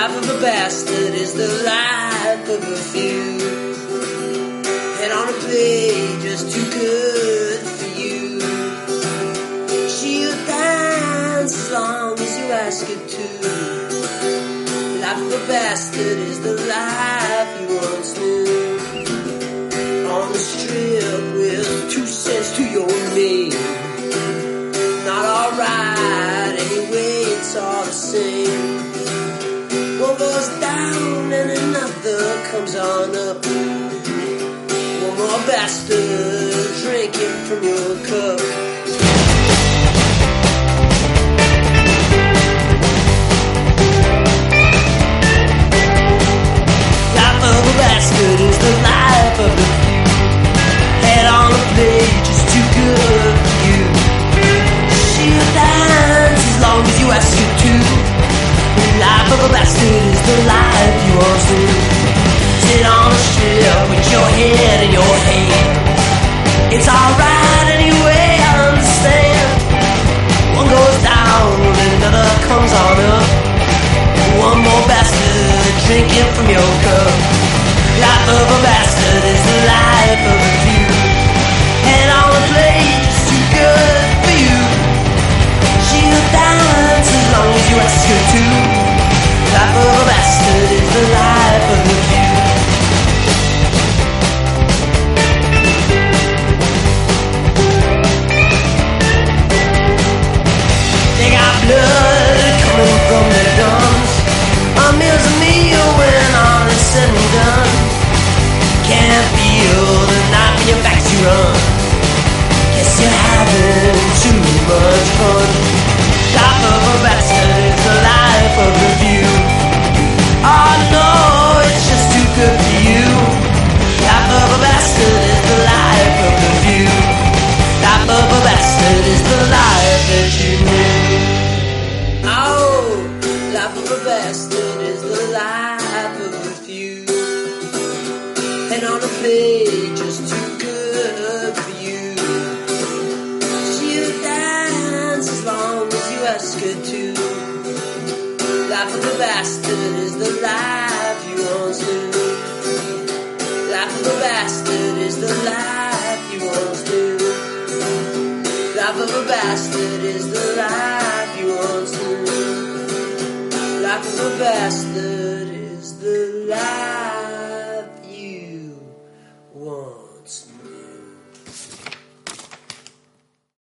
life of a bastard is the life of a few. And on a page just too good for you. She'll dance as long as you ask her to. Life of a bastard is the life you once knew. On the strip with two cents to your name. Not alright, anyway, it's all the same. Goes down and another comes on up. One more bastard drinking from your cup. Your head your hand. It's alright anyway, understand. One goes down and another comes on up. One more bastard drinking from your cup. Life of a bastard fun. Life of a bastard is the life of the view. Oh no, it's just too good for you. Life of a bastard is the life of the view. Life of a bastard is the life that you knew. Oh, life of a bastard is the life of few. And on a page ask her to. Life of a bastard is the life you once knew. Life of a bastard is the life you once knew. Life of a bastard is the life you once knew. Life of a bastard is the life.